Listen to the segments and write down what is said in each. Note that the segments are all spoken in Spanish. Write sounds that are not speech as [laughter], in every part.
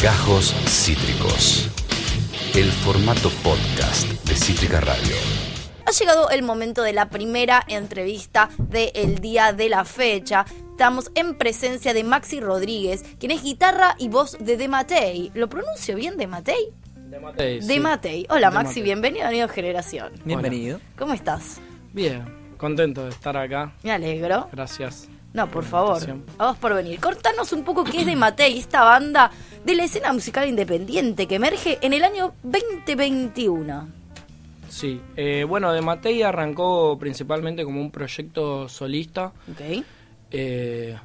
Gajos Cítricos. El formato podcast de Cítrica Radio. Ha llegado el momento de la primera entrevista del día de la fecha. Estamos en presencia de Maxi Rodríguez, quien es guitarra y voz de De Matei. ¿Lo pronuncio bien, De Matei? De Matei. De Matei. Hola Maxi, bienvenido a Nido Generación. Bienvenido. ¿Cómo estás? Bien, contento de estar acá. Me alegro. Gracias. No, por favor. A vos por venir. Cortanos un poco qué es De Matei, esta banda de la escena musical independiente que emerge en el año 2021. Sí, eh, bueno, De Matei arrancó principalmente como un proyecto solista. Ok. Eh,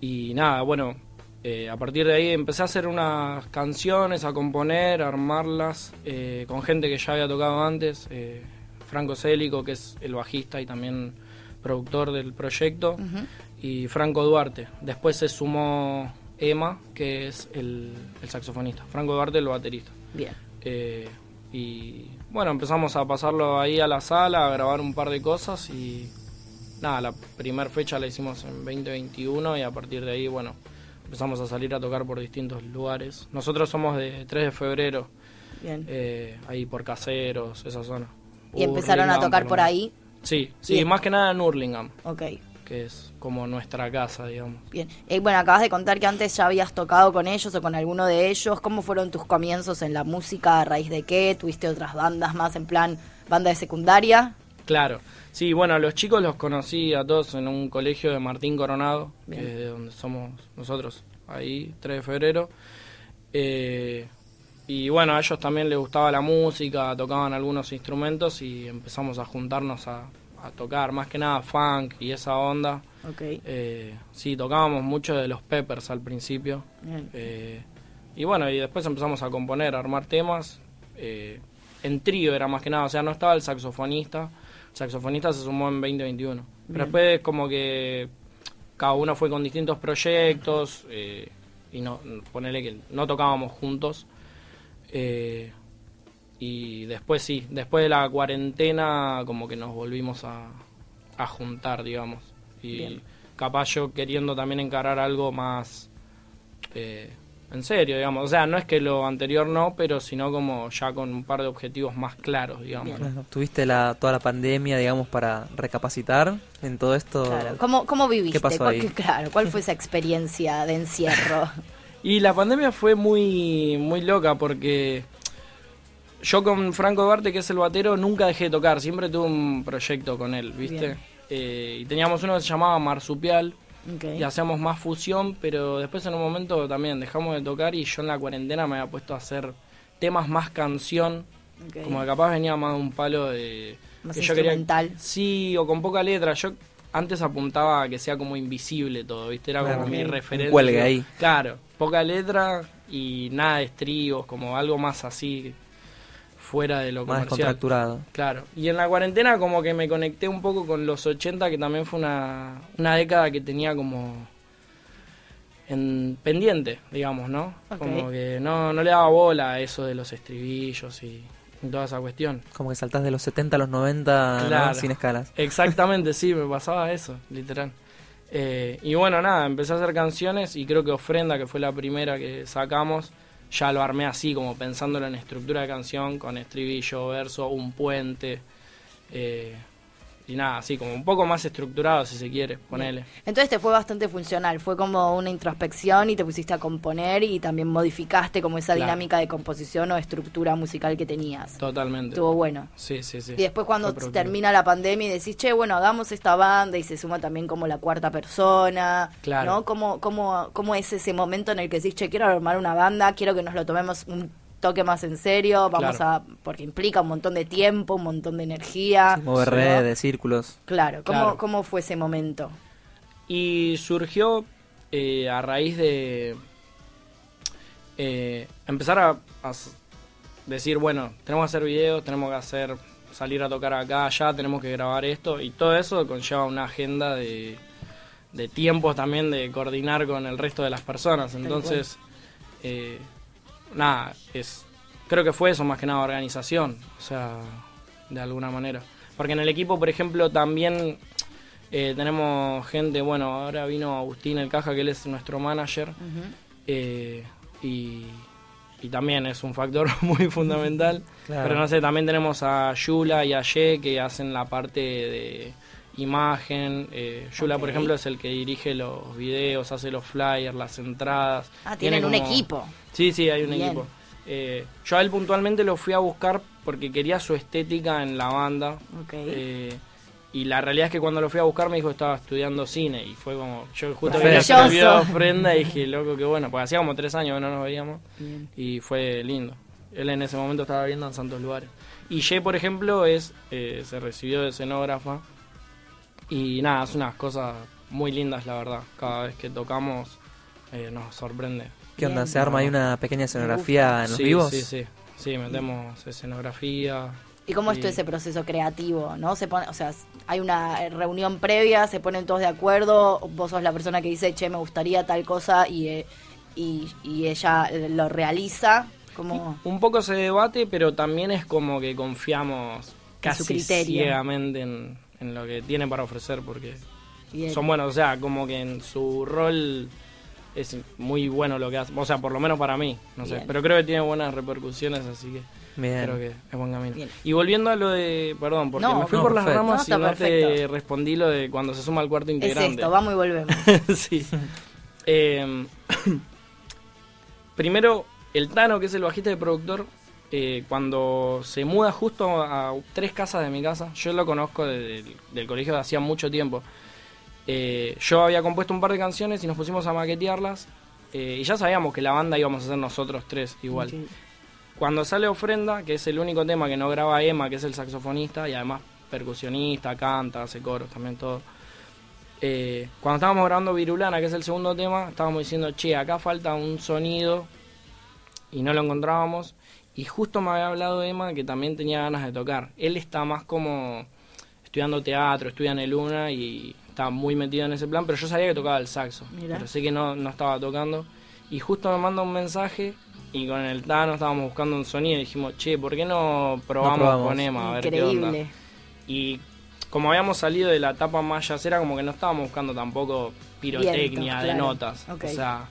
y nada, bueno, eh, a partir de ahí empecé a hacer unas canciones, a componer, a armarlas con gente que ya había tocado antes. Franco Célico, que es el bajista y también productor del proyecto y Franco Duarte. Después se sumó Emma, que es el, saxofonista. Franco Duarte, el baterista. Bien. Eh, y bueno, empezamos a pasarlo ahí a la sala, a grabar un par de cosas y nada, la primera fecha la hicimos en 2021 y a partir de ahí, bueno, empezamos a salir a tocar por distintos lugares. Nosotros somos de 3 de febrero, Bien. Eh, ahí por Caseros, esa zona. ¿Y empezaron a tocar por ahí? Sí, sí, más que nada en Hurlingham. Ok que es como nuestra casa, digamos. Bien. Eh, bueno, acabas de contar que antes ya habías tocado con ellos o con alguno de ellos. ¿Cómo fueron tus comienzos en la música? ¿A raíz de qué? ¿Tuviste otras bandas más en plan banda de secundaria? Claro. Sí, bueno, los chicos los conocí a todos en un colegio de Martín Coronado, que es de donde somos nosotros, ahí, 3 de febrero. Eh, y bueno, a ellos también les gustaba la música, tocaban algunos instrumentos y empezamos a juntarnos a, a tocar, más que nada funk y esa onda. Okay. Eh, sí, tocábamos mucho de los Peppers al principio. Eh, y bueno, y después empezamos a componer, a armar temas. Eh, en trío era más que nada, o sea, no estaba el saxofonista. El saxofonista se sumó en 2021. Pero después como que cada uno fue con distintos proyectos y no, ponerle que no tocábamos juntos. Y después sí, después de la cuarentena como que nos volvimos a, juntar, digamos. Y capaz yo queriendo también encarar algo más eh, en serio, digamos. O sea, no es que lo anterior no, pero sino como ya con un par de objetivos más claros, digamos. ¿Tuviste la, toda la pandemia, digamos, para recapacitar en todo esto? Claro. ¿Cómo, cómo viviste? ¿Qué pasó ahí? claro, ¿cuál fue esa experiencia de encierro? [laughs] y la pandemia fue muy, muy loca porque yo con Franco Duarte, que es el batero, nunca dejé de tocar, siempre tuve un proyecto con él, ¿viste? Eh, y teníamos uno que se llamaba Marsupial, y hacíamos más fusión, pero después en un momento también dejamos de tocar y yo en la cuarentena me había puesto a hacer temas más canción, como que capaz venía más de un palo de... Más que instrumental. sí, o con poca letra, yo antes apuntaba a que sea como invisible todo, ¿viste? Era como mi referencia. Cuelgue ahí. Claro, poca letra y nada de estribos, como algo más así fuera de lo Más comercial. Claro. Y en la cuarentena como que me conecté un poco con los 80, que también fue una, una década que tenía como en pendiente, digamos, ¿no? Como que no, no le daba bola a eso de los estribillos y, toda esa cuestión. Como que saltás de los 70 a los 90 sin escalas. Exactamente, sí, me pasaba eso, literal. Eh, y bueno, nada, empecé a hacer canciones y creo que Ofrenda, que fue la primera que sacamos, ya lo armé así, como pensándolo en estructura de canción, con estribillo, verso, un puente. Eh, y nada, así como un poco más estructurado si se quiere, ponele. Entonces te fue bastante funcional, fue como una introspección y te pusiste a componer y también modificaste como esa dinámica de composición o estructura musical que tenías. Totalmente. Estuvo bueno. Sí, sí, sí. Y después cuando termina la pandemia y decís, che, bueno, hagamos esta banda y se suma también como la cuarta persona, claro. ¿no? ¿Cómo, cómo, ¿Cómo es ese momento en el que decís, che, quiero armar una banda, quiero que nos lo tomemos un toque más en serio, vamos a, porque implica un montón de tiempo, un montón de energía. mover redes, círculos. Claro, ¿cómo, ¿cómo fue ese momento? Y surgió eh, a raíz de eh, empezar a, decir, bueno, tenemos que hacer videos, tenemos que hacer salir a tocar acá, allá, tenemos que grabar esto, y todo eso conlleva una agenda de, de tiempos también de coordinar con el resto de las personas. Entonces, eh, nada, es creo que fue eso más que nada organización, o sea, de alguna manera. Porque en el equipo, por ejemplo, también eh, tenemos gente, bueno, ahora vino Agustín El Caja, que él es nuestro manager, eh, y, y también es un factor [laughs] muy fundamental. Claro. Pero no sé, también tenemos a Yula y a Ye que hacen la parte de imagen. Eh, Yula, por ejemplo, es el que dirige los videos, hace los flyers, las entradas. Ah, Tiene tienen un equipo. Sí, sí, hay un Bien. equipo. Eh, yo a él puntualmente lo fui a buscar porque quería su estética en la banda. Ok. Eh, y la realidad es que cuando lo fui a buscar me dijo que estaba estudiando cine y fue como, yo justo de Maravilloso. ofrenda y dije, loco, qué bueno, porque hacía como tres años que no nos veíamos Bien. y fue lindo. Él en ese momento estaba viendo en santos lugares. Y Jay, por ejemplo, es eh, se recibió de escenógrafa y nada, hace unas cosas muy lindas, la verdad. Cada vez que tocamos eh, nos sorprende. ¿Qué onda? ¿Se arma ahí una pequeña escenografía en los sí, vivos? Sí, sí, sí, metemos escenografía. ¿Y cómo es todo ese proceso creativo? ¿No? Se pone, o sea, hay una reunión previa, se ponen todos de acuerdo, vos sos la persona que dice, che, me gustaría tal cosa y, eh, y, y ella lo realiza. Como, Un poco se debate, pero también es como que confiamos casi ciegamente en, en lo que tiene para ofrecer, porque bien. son buenos, o sea, como que en su rol es muy bueno lo que hace, o sea, por lo menos para mí, no sé, pero creo que tiene buenas repercusiones, así que Bien. creo que es buen camino. Bien. Y volviendo a lo de, perdón, porque No, me fui no, por las ramas No, y no te respondí lo de cuando se suma al cuarto es integrante. esto, vamos y volvemos. [laughs] sí. Eh, [coughs] primero, el Tano, que es el bajista y productor, eh, cuando se muda justo a tres casas de mi casa, yo lo conozco del, del colegio de hacía mucho tiempo. Eh, yo había compuesto un par de canciones y nos pusimos a maquetearlas. eh, y ya sabíamos que la banda íbamos a ser nosotros tres igual. Cuando sale Ofrenda, que es el único tema que no graba Emma, que es el saxofonista y además percusionista, canta, hace coros, también todo. Cuando estábamos grabando Virulana, que es el segundo tema, estábamos diciendo, che, acá falta un sonido y no lo encontrábamos. Y justo me había hablado Emma que también tenía ganas de tocar. Él está más como estudiando teatro, estudia en el Luna y está muy metido en ese plan, pero yo sabía que tocaba el saxo, Mirá. pero sé que no, no estaba tocando. Y justo me manda un mensaje y con el Tano estábamos buscando un sonido y dijimos, che, ¿por qué no probamos, probamos. con Emma? A ver qué onda? Increíble. Y como habíamos salido de la etapa más yacera, como que no estábamos buscando tampoco pirotecnia de notas. Ok. O sea,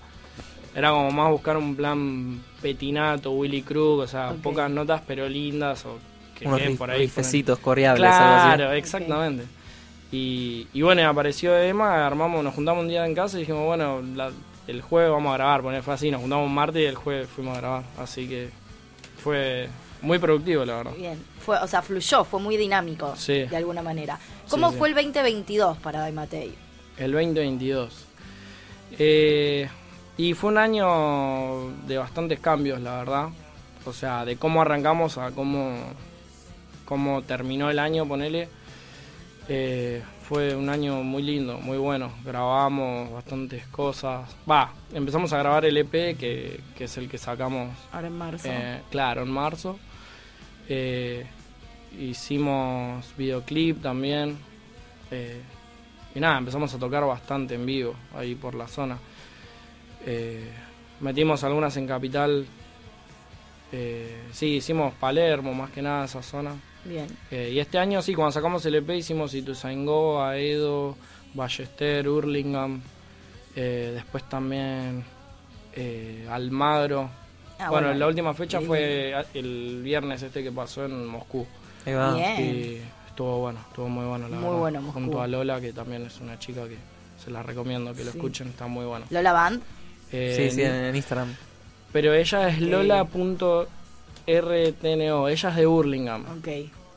era como más buscar un plan petinato, Willy Krug, o sea, pocas notas pero lindas o que Unos rif- por ahí. rifecitos coreables, algo así. Claro, exactamente. Y, y bueno, apareció Emma, armamos, nos juntamos un día en casa y dijimos, bueno, la- el jueves vamos a grabar, poner fue así, nos juntamos un martes y el jueves fuimos a grabar. Así que fue muy productivo, la verdad. Bien, fue, o sea, fluyó, fue muy dinámico Sí. de alguna manera. ¿Cómo sí. fue el 2022 para Daimatei? El 2022. Eh, y fue un año de bastantes cambios, la verdad. O sea, de cómo arrancamos a cómo, cómo terminó el año, ponele. Eh, fue un año muy lindo, muy bueno. Grabamos bastantes cosas. Va, empezamos a grabar el EP, que, que es el que sacamos Ahora en marzo. eh, claro, en marzo. Eh, hicimos videoclip también. Y nada, empezamos a tocar bastante en vivo ahí por la zona. Eh, metimos algunas en Capital. Eh, sí, hicimos Palermo, más que nada esa zona. Bien. Eh, y este año sí, cuando sacamos el EP hicimos Ituzaingó, Aedo, Ballester, Hurlingham. eh, después también eh, Almagro. Ah, bueno, la última fecha fue el viernes este que pasó en Moscú. Ahí va. Bien. Y estuvo bueno, estuvo muy bueno la Muy verdad. bueno Moscú. Junto a Lola, que también es una chica que se la recomiendo que lo Sí. escuchen, está muy bueno. Lola Band. Eh, Sí, sí, en, en Instagram. Pero ella es lola.rtno, ella es de Hurlingham. Ok.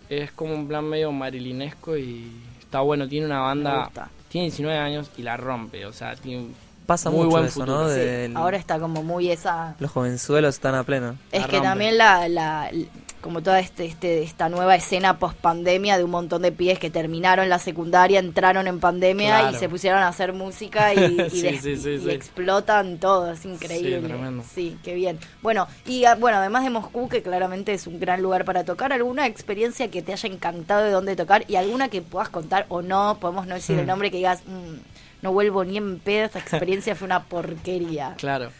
Es como un plan medio marilinesco y está bueno, tiene una Me banda, gusta. tiene 19 años y la rompe, o sea, tiene Pasa muy mucho buen eso, futuro. ¿no? Sí, Del- Ahora está como muy esa. Los jovenzuelos están a pleno. Es La que rompe. también la, la- como toda este, este, esta nueva escena post pandemia de un montón de pies que terminaron la secundaria, entraron en pandemia Claro. y se pusieron a hacer música y, [laughs] y Sí, des- sí, sí, y sí. explotan todo, es increíble. Sí, tremendo. Sí, qué bien. Bueno, y ah, bueno, además de Moscú, que claramente es un gran lugar para tocar, ¿alguna experiencia que te haya encantado de dónde tocar y alguna que puedas contar o no? Podemos no decir el Hmm. nombre que digas, "Mm, no vuelvo ni en pedo, esta experiencia fue una porquería. Claro.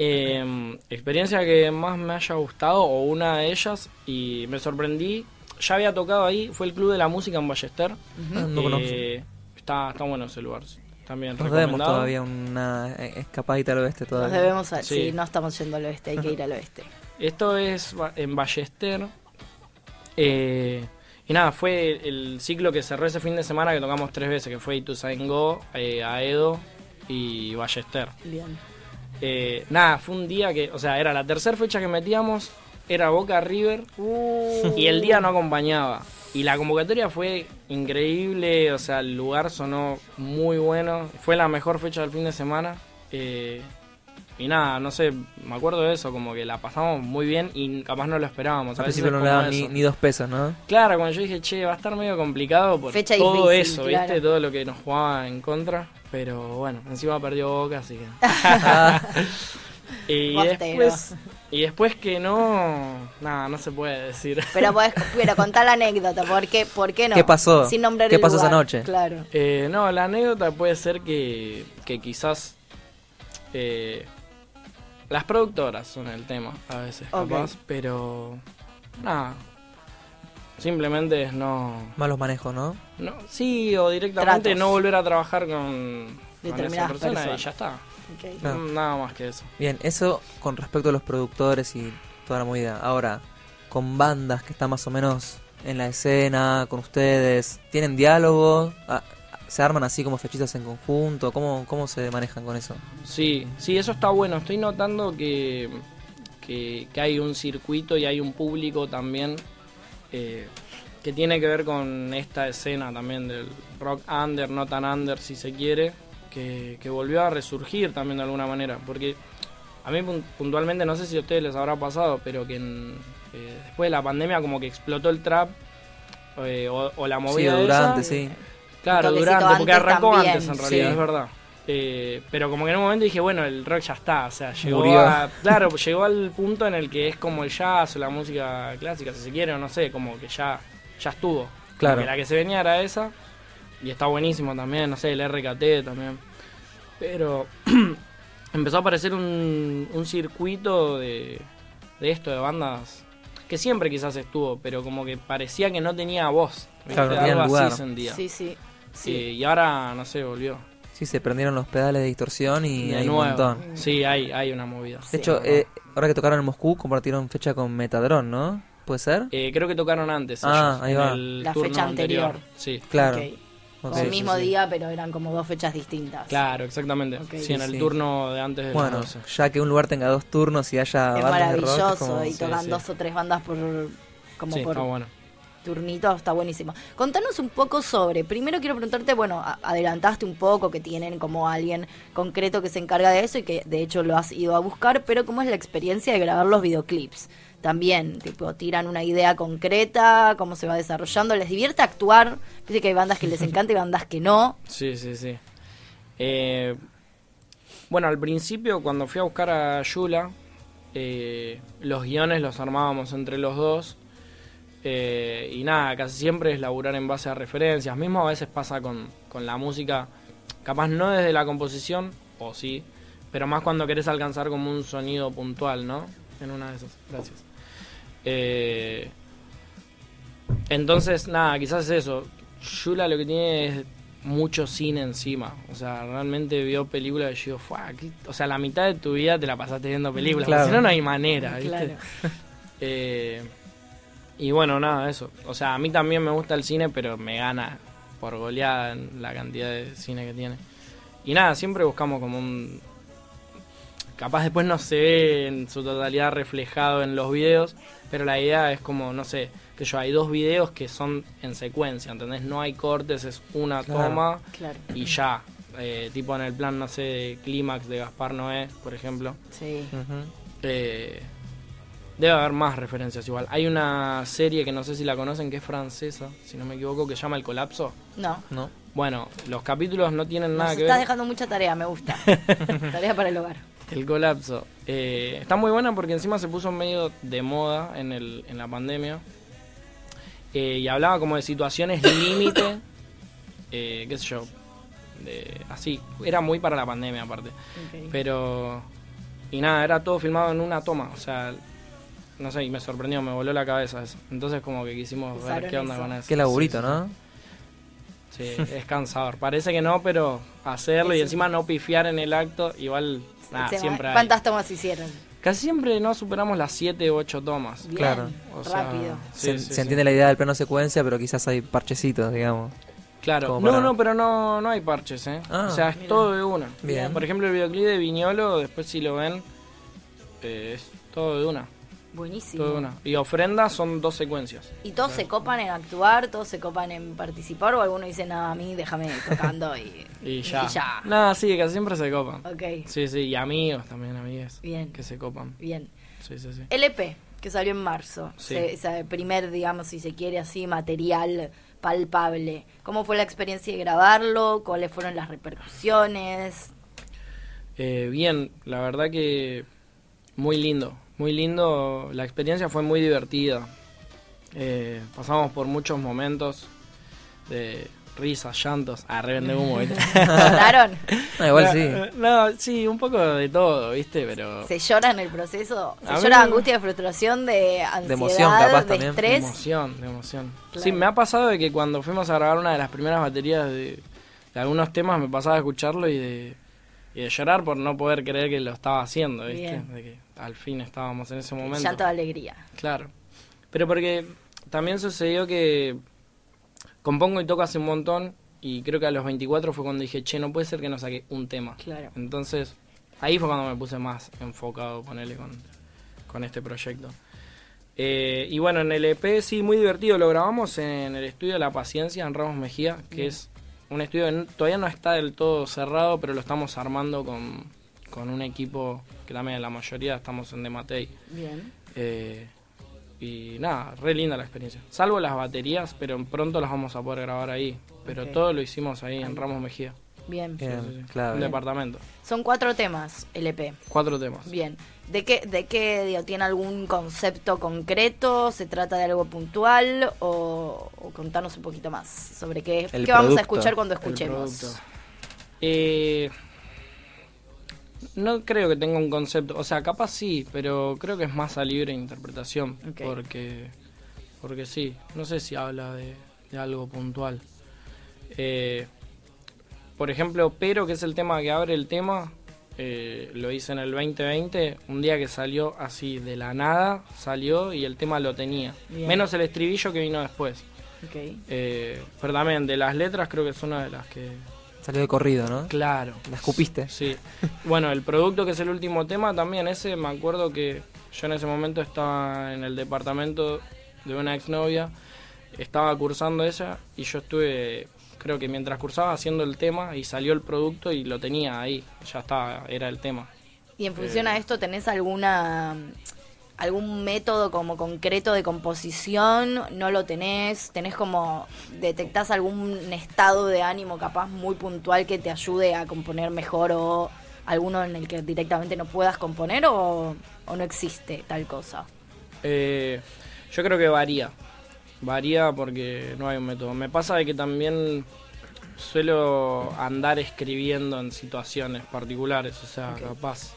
Eh, experiencia que más me haya gustado, o una de ellas, y me sorprendí, ya había tocado ahí, fue el Club de la Música en Ballester. Ah, no conozco. Eh, está, está bueno ese lugar. también. Nos debemos todavía una eh, escapadita al oeste Nos todavía. debemos, a- Sí. sí, no estamos yendo al oeste, hay que ir al oeste. [laughs] Esto es en Ballester. Eh, y nada, fue el ciclo que cerró ese fin de semana que tocamos tres veces, que fue Ituzaingó, eh, Aedo y Ballester. Bien. Eh, nada, fue un día que, o sea, era la tercera fecha que metíamos, era Boca River y el día no acompañaba. Y la convocatoria fue increíble, o sea, el lugar sonó muy bueno, fue la mejor fecha del fin de semana. eh, y nada, no sé, me acuerdo de eso, como que la pasamos muy bien y capaz no lo esperábamos. Al principio no le como daban ni, ni dos pesos, ¿no? Claro, cuando yo dije, che, va a estar medio complicado por Fecha todo difícil, eso, claro. ¿viste? Todo lo que nos jugaba en contra. Pero bueno, encima perdió Boca, así que... [laughs] Y, Bostero. después, y después que no... Nada, no se puede decir. Pero podés, [laughs] pero contá la anécdota, ¿por qué, por qué no? ¿Qué pasó? Sin nombrar ¿Qué el pasó esa noche? Claro. Eh, no, la anécdota puede ser que, que quizás... eh, las productoras son el tema, a veces, Ok. capaz, pero... Nada. Simplemente es no... malos manejos, ¿no? No, sí, o directamente Tratos. no volver a trabajar con, con esa Determinadas persona personas. y ya está. Mm, Nada más que eso. Bien, eso con respecto a los productores y toda la movida. Ahora, con bandas que están más o menos en la escena, con ustedes, ¿tienen diálogo? Ah, ¿Se arman así como fechitas en conjunto? ¿Cómo, cómo se manejan con eso? Sí, sí, eso está bueno. Estoy notando que, que, que hay un circuito y hay un público también eh, que tiene que ver con esta escena también del rock under, no tan under si se quiere, que, que volvió a resurgir también de alguna manera. Porque a mí pun- puntualmente, no sé si a ustedes les habrá pasado, pero que en- eh, después de la pandemia como que explotó el trap eh, o, o la Sí, movida esa. durante, sí. Claro, durante, porque arrancó también. antes en realidad, Sí. es verdad. Eh, pero como que en un momento dije, bueno, el rock ya está, o sea, llegó Murió. a, claro, llegó al punto en el que es como el jazz o la música clásica, si se quiere, o no sé, como que ya, ya estuvo. Claro. que la que se venía era esa, y está buenísimo también, no sé, el RKT también. Pero [clears throat] empezó a aparecer un, un circuito de, de esto, de bandas que siempre quizás estuvo, pero como que parecía que no tenía voz. Claro, no tenía Algo lugar. así sentía. Sí, sí. sí. Eh, y ahora, no sé, volvió. Sí, se prendieron los pedales de distorsión y de hay nuevo. un montón. Sí, hay, hay una movida. De hecho, eh, ahora que tocaron en Moscú, compartieron fecha con Metadron, ¿no? ¿Puede ser? Eh, creo que tocaron antes. Ah, ellos, ahí en va. el La turno fecha anterior. Sí, Claro. Ok. Ok. O el mismo sí. día, pero eran como dos fechas distintas. claro, exactamente. Sí, en el Sí. turno de antes de las Bueno, 12. ya que un lugar tenga dos turnos y haya es bandas de rock, maravilloso como- y sí, tocan sí. dos o tres bandas por como Sí, por está bueno. Turnito, está buenísimo. Contanos un poco sobre, primero quiero preguntarte, bueno, adelantaste un poco que tienen como alguien concreto que se encarga de eso y que de hecho lo has ido a buscar, pero ¿cómo es la experiencia de grabar los videoclips? También, tipo, tiran una idea concreta, cómo se va desarrollando, les divierte actuar, dice que hay bandas que les [laughs] encanta y bandas que no. Sí, sí, sí. Eh, bueno, al principio, cuando fui a buscar a Yula, eh, los guiones los armábamos entre los dos. Eh, y nada, casi siempre es laburar en base a referencias. Mismo a veces pasa con, con la música, capaz no desde la composición, o sí, pero más cuando querés alcanzar como un sonido puntual, ¿no? En una de esas. Gracias. Eh, entonces, nada, quizás es eso. Yula lo que tiene es mucho cine encima. O sea, realmente vio películas y yo digo, o sea, la mitad de tu vida te la pasaste viendo películas. Claro. Si no, no hay manera, [laughs] ¿viste? Claro. Eh, y bueno, nada, eso. O sea, a mí también me gusta el cine, pero me gana por goleada en la cantidad de cine que tiene. Y nada, siempre buscamos como un... Capaz después no se ve en su totalidad reflejado en los videos, pero la idea es como, no sé, que yo hay dos videos que son en secuencia, ¿entendés? No hay cortes, es una Claro. toma Claro. y ya. Eh, tipo en el plan, no sé, de Clímax de Gaspar Noé, por ejemplo. Sí. Ujú. Eh, debe haber más referencias igual. Hay una serie que no sé si la conocen, que es francesa, si no me equivoco, que se llama El Colapso. No. ¿No? Bueno, los capítulos no tienen nada que estás ver. dejando mucha tarea, me gusta. [laughs] tarea para el hogar. El Colapso. Eh, está muy buena porque encima se puso medio de moda en, el, en la pandemia. Eh, y hablaba como de situaciones límite, [coughs] eh, qué sé yo, de, así. Era muy para la pandemia aparte. Pero. Y nada, era todo filmado en una toma. O sea, no sé, y me sorprendió, me voló la cabeza eso. Entonces, como que quisimos Usaron ver qué onda eso. con eso. Qué laburito, Sí, ¿no? [laughs] Sí, es cansador. Parece que no, pero hacerlo y encima no pifiar en el acto, igual, nada, siempre hay. ¿Cuántas tomas hicieron? Casi siempre no superamos las 7 u 8 tomas. Bien, Claro. O sea, rápido. sí, se sí, se sí. entiende la idea del plano secuencia, pero quizás hay parchecitos, digamos. Claro, no, para- no, pero no, no hay parches, ¿eh? Ah. o sea, es Mira. todo de una. Bien. Por ejemplo, el videoclip de Viñolo, después si lo ven, eh, es todo de una. Buenísimo. Todo de una. Y ofrenda son dos secuencias. ¿Y todos se copan en actuar? ¿Todos se copan en participar? ¿O alguno dice, nada, a mí déjame tocando y, [laughs] Y ya. Y ya. Nada, sí, casi siempre se copan. Ok, Sí, sí, y amigos también, amigas. Bien. Que se copan. bien. Sí, sí, sí. LP, que salió en marzo. Sí. Se- ese primer, digamos, si se quiere así, material palpable. ¿Cómo fue la experiencia de grabarlo? ¿Cuáles fueron las repercusiones? Eh, bien, la verdad que muy lindo, muy lindo. La experiencia fue muy divertida. Eh, pasamos por muchos momentos de risas, llantos. Ah, revende humo, ¿viste? [laughs] ¿Lloraron? No, igual No, sí. eh, No, sí, un poco de todo, ¿viste? Pero. ¿Se llora en el proceso? ¿Se A mí- llora de angustia, de frustración, de ansiedad, emoción, capaz, de también. De estrés? emoción, de emoción. Claro. Sí, me ha pasado de que cuando fuimos a grabar una de las primeras baterías de, de algunos temas, me pasaba a escucharlo y de, y de llorar por no poder creer que lo estaba haciendo, ¿viste? De que al fin estábamos en ese momento. Llanto de alegría. Claro. Pero porque también sucedió que compongo y toco hace un montón y creo que a los 24 fue cuando dije, che, no puede ser que no saque un tema. Claro. Entonces, ahí fue cuando me puse más enfocado, ponerle con, con este proyecto. Eh, y bueno, en el EP sí, muy divertido. Lo grabamos en el estudio La Paciencia, en Ramos Mejía, que Bien. es un estudio que todavía no está del todo cerrado, pero lo estamos armando con, con un equipo que también la mayoría estamos en Dematei. Bien. Eh, y nada, re linda la experiencia. Salvo las baterías, pero pronto las vamos a poder grabar ahí. Pero todo lo hicimos ahí Ahí. en Ramos Mejía. Bien. Bien, Sí, sí, sí. claro. Un departamento. Son cuatro temas, LP. Cuatro temas. Bien. ¿De qué, de qué digo, tiene algún concepto concreto? ¿Se trata de algo puntual? ¿O, o contanos un poquito más sobre qué, El qué vamos a escuchar cuando escuchemos? Eh, no creo que tenga un concepto, o sea, capaz sí, pero creo que es más a libre interpretación, porque porque sí, no sé si habla de, de algo puntual. Eh, por ejemplo, Pero, que es el tema que abre el tema, eh, lo hice en el 2020, un día que salió así de la nada, salió y el tema lo tenía. Bien. Menos el estribillo que vino después. Ok. Eh, pero también de las letras creo que es una de las que... Salió de corrido, ¿no? Claro. La escupiste. Sí. Bueno, el producto que es el último tema también, ese me acuerdo que yo en ese momento estaba en el departamento de una exnovia, estaba cursando ella y yo estuve, creo que mientras cursaba haciendo el tema y salió el producto y lo tenía ahí, ya estaba, era el tema. ¿Y en función Eh. a esto tenés alguna algún método como concreto de composición? ¿No lo tenés? ¿Tenés como detectás algún estado de ánimo capaz muy puntual que te ayude a componer mejor o alguno en el que directamente no puedas componer o, o no existe tal cosa? Eh, yo creo que varía. Varía porque no hay un método. Me pasa de que también suelo andar escribiendo en situaciones particulares, o sea, capaz.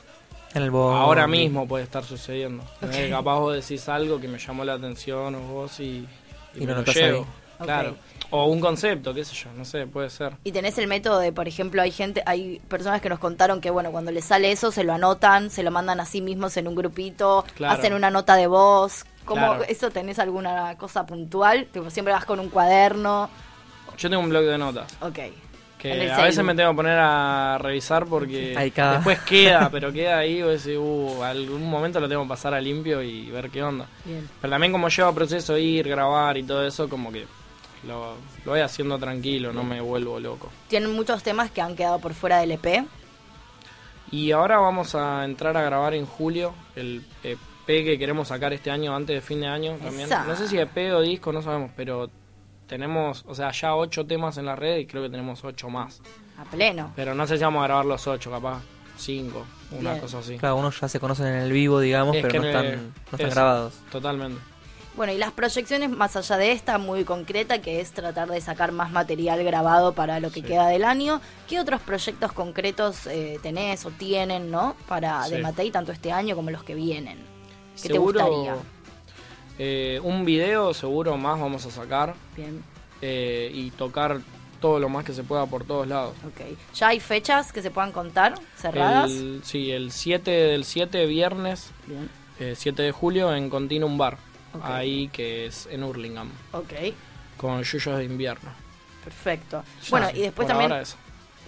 En el bondi. Ahora mismo puede estar sucediendo. Capaz vos decís algo que me llamó la atención o vos y, Y me lo llevo. Claro. O un concepto, qué sé yo, no sé, puede ser. Y tenés el método de, por ejemplo, hay gente, hay personas que nos contaron que, bueno, cuando les sale eso, se lo anotan, se lo mandan a sí mismos en un grupito, Claro. hacen una nota de voz. ¿Cómo Claro. eso tenés alguna cosa puntual? Tipo, siempre vas con un cuaderno. Yo tengo un blog de notas Ok. que a veces me tengo que poner a revisar porque [laughs] después queda, [laughs] pero queda ahí vos decís, uh, algún momento lo tengo que pasar a limpio y ver qué onda. Bien. Pero también como lleva proceso ir, grabar y todo eso, como que lo, lo voy haciendo tranquilo, no me vuelvo loco. Tienen muchos temas que han quedado por fuera del EP. Y ahora vamos a entrar a grabar en julio el EP que queremos sacar este año, antes de fin de año también. Esa. No sé si EP o disco, no sabemos, pero tenemos, o sea, ya ocho temas en la red y creo que tenemos ocho más. A pleno. Pero no sé si vamos a grabar los ocho, capaz cinco, una Bien. cosa así. Claro, unos ya se conocen en el vivo, digamos, Es pero no están, el- no están eso, grabados. Totalmente. Bueno, y las proyecciones más allá de esta, muy concreta, que es tratar de sacar más material grabado para lo que Sí. queda del año. ¿Qué otros proyectos concretos eh, tenés o tienen, no? Para Sí. de Matei, tanto este año como los que vienen. ¿Qué te Seguro, gustaría? eh, un video seguro más vamos a sacar Bien. eh, y tocar todo lo más que se pueda por todos lados. Ok. ¿Ya hay fechas que se puedan contar cerradas? El, sí, el 7 del 7 viernes, Bien. eh, 7 de julio en Continuum Bar, Ahí que es en Hurlingham, Ok, con Yuyos de invierno. perfecto. Ya, bueno, y después por también, ahora eso.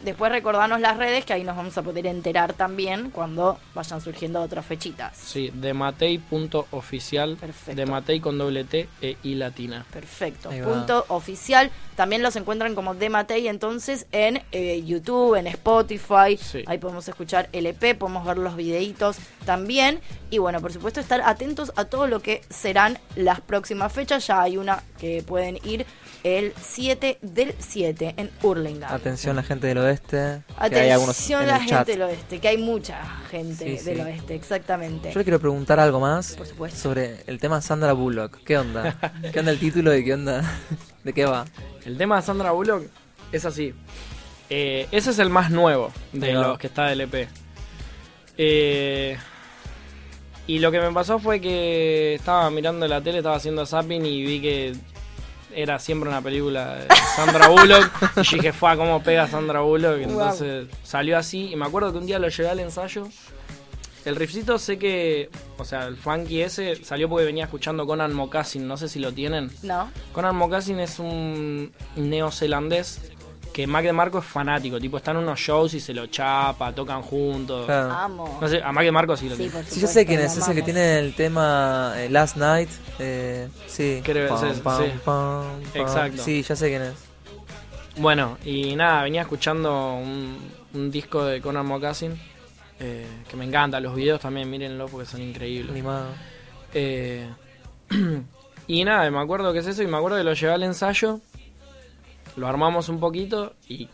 después recordarnos las redes que ahí nos vamos a poder enterar también cuando vayan surgiendo otras fechitas. Sí, dematei.oficial, Perfecto. Dematei con doble T e I latina. Perfecto. Punto oficial. También los encuentran como Dematei entonces en eh, YouTube, en Spotify. Sí. Ahí podemos escuchar el EP, podemos ver los videitos también. Y bueno, por supuesto estar atentos a todo lo que serán las próximas fechas. Ya hay una que pueden ir el 7 del 7 en Hurlingham. Atención la gente del oeste. Atención en la gente del oeste, que hay mucha gente Sí, del sí. oeste, exactamente. Yo le quiero preguntar algo más Por supuesto. sobre el tema Sandra Bullock. ¿Qué onda? [laughs] ¿Qué onda el título y qué onda? [laughs] ¿De qué va? El tema de Sandra Bullock es así. Eh, ese es el más nuevo de los que está del EP. Eh, y lo que me pasó fue que estaba mirando la tele, estaba haciendo zapping y vi que era siempre una película de Sandra Bullock. [laughs] y dije, fue cómo pega Sandra Bullock. Wow. Entonces salió así. Y me acuerdo que un día lo llevé al ensayo. El riffcito sé que, o sea, el funky ese salió porque venía escuchando Conan Mocassin, no sé si lo tienen. ¿No? Conan Mocassin es un neozelandés que Mac de Marco es fanático, tipo están en unos shows y se lo chapa, tocan juntos. Claro. Amo. No sé, a Mac de Marco sí lo Sí, tiene. Sí, yo sé quién es, es el que tiene el tema eh, Last Night. Eh, sí. Creo que es ese, sí. pam. Exacto. Sí, ya sé quién es. Bueno, y nada, venía escuchando un, un disco de Conan Mocassin eh, que me encanta, los videos también, mírenlo porque son increíbles. Animado. Eh, [clears throat] y nada, me acuerdo que es eso y me acuerdo que lo llevé al ensayo, lo armamos un poquito y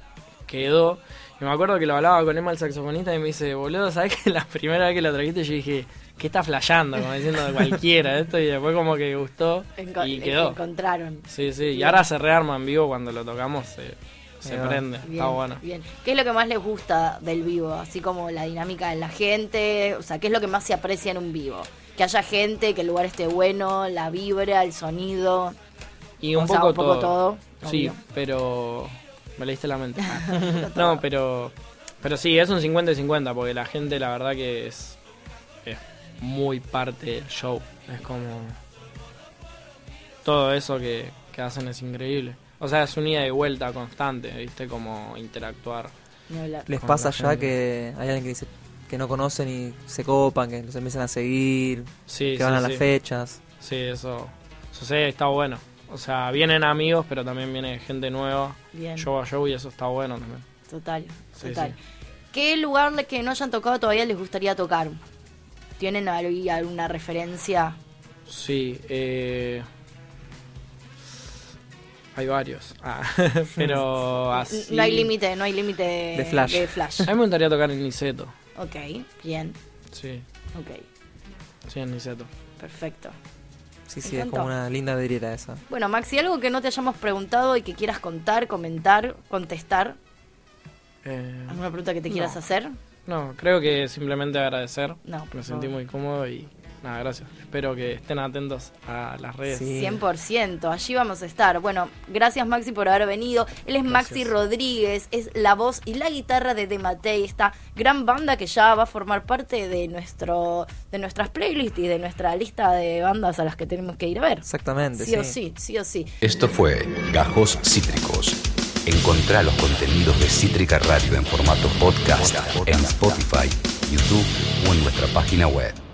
quedó. Y me acuerdo que lo hablaba con Emma el saxofonista y me dice, boludo, ¿sabes que la [laughs] primera vez que lo trajiste yo dije, ¿qué está flasheando? Como diciendo de cualquiera esto y después como que gustó Enco- y quedó. Encontraron. Sí, sí, y ahora se rearma en vivo cuando lo tocamos, se, se prende, Bien, está bueno. bien. ¿Qué es lo que más les gusta del vivo? Así como la dinámica de la gente, o sea, ¿qué es lo que más se aprecia en un vivo? Que haya gente, que el lugar esté bueno, la vibra, el sonido. Y O un sea, poco un poco todo. todo, Sí, obvio. pero. Me leíste la mente. [laughs] [laughs] no, pero. Pero sí, es un 50 y 50, porque la gente, la verdad, que es. Es muy parte del show. Es como. Todo eso que, que hacen es increíble. O sea, es un ida y vuelta constante, ¿viste? Como interactuar. ¿Les pasa ya gente. que hay alguien que dice que no conocen y se copan, que los empiezan a seguir, Sí, que van sí, a las fechas? Sí, eso sucede, está bueno. O sea, vienen amigos, pero también viene gente nueva. Bien. Show a show y eso está bueno también. Total, Sí, total. sí. ¿Qué lugar que no hayan tocado todavía les gustaría tocar? ¿Tienen ahí alguna referencia? Sí, eh... Hay varios. Ah, [laughs] pero así... No hay límite, no hay límite De flash. de flash. A mí me gustaría tocar en Niceto. Ok, bien, Sí, ok, sí, en Niceto. perfecto. Sí, sí, es como una linda vidriera esa. Bueno, Maxi, algo que no te hayamos preguntado y que quieras contar, comentar, contestar, Eh, alguna pregunta que te quieras no. hacer. No, creo que simplemente agradecer. No, por Me sentí muy cómodo y nada, gracias. Espero que estén atentos a las redes. Sí. 100%, allí vamos a estar. Bueno, gracias Maxi por haber venido. Él es Maxi. Rodríguez, es la voz y la guitarra de Dematei, esta gran banda que ya va a formar parte de nuestro de nuestras playlists y de nuestra lista de bandas a las que tenemos que ir a ver. Exactamente, Sí o sí, sí o sí. Esto fue Gajos Cítricos. Encontrá los contenidos de Cítrica Radio en formato podcast en Spotify, YouTube o en nuestra página web.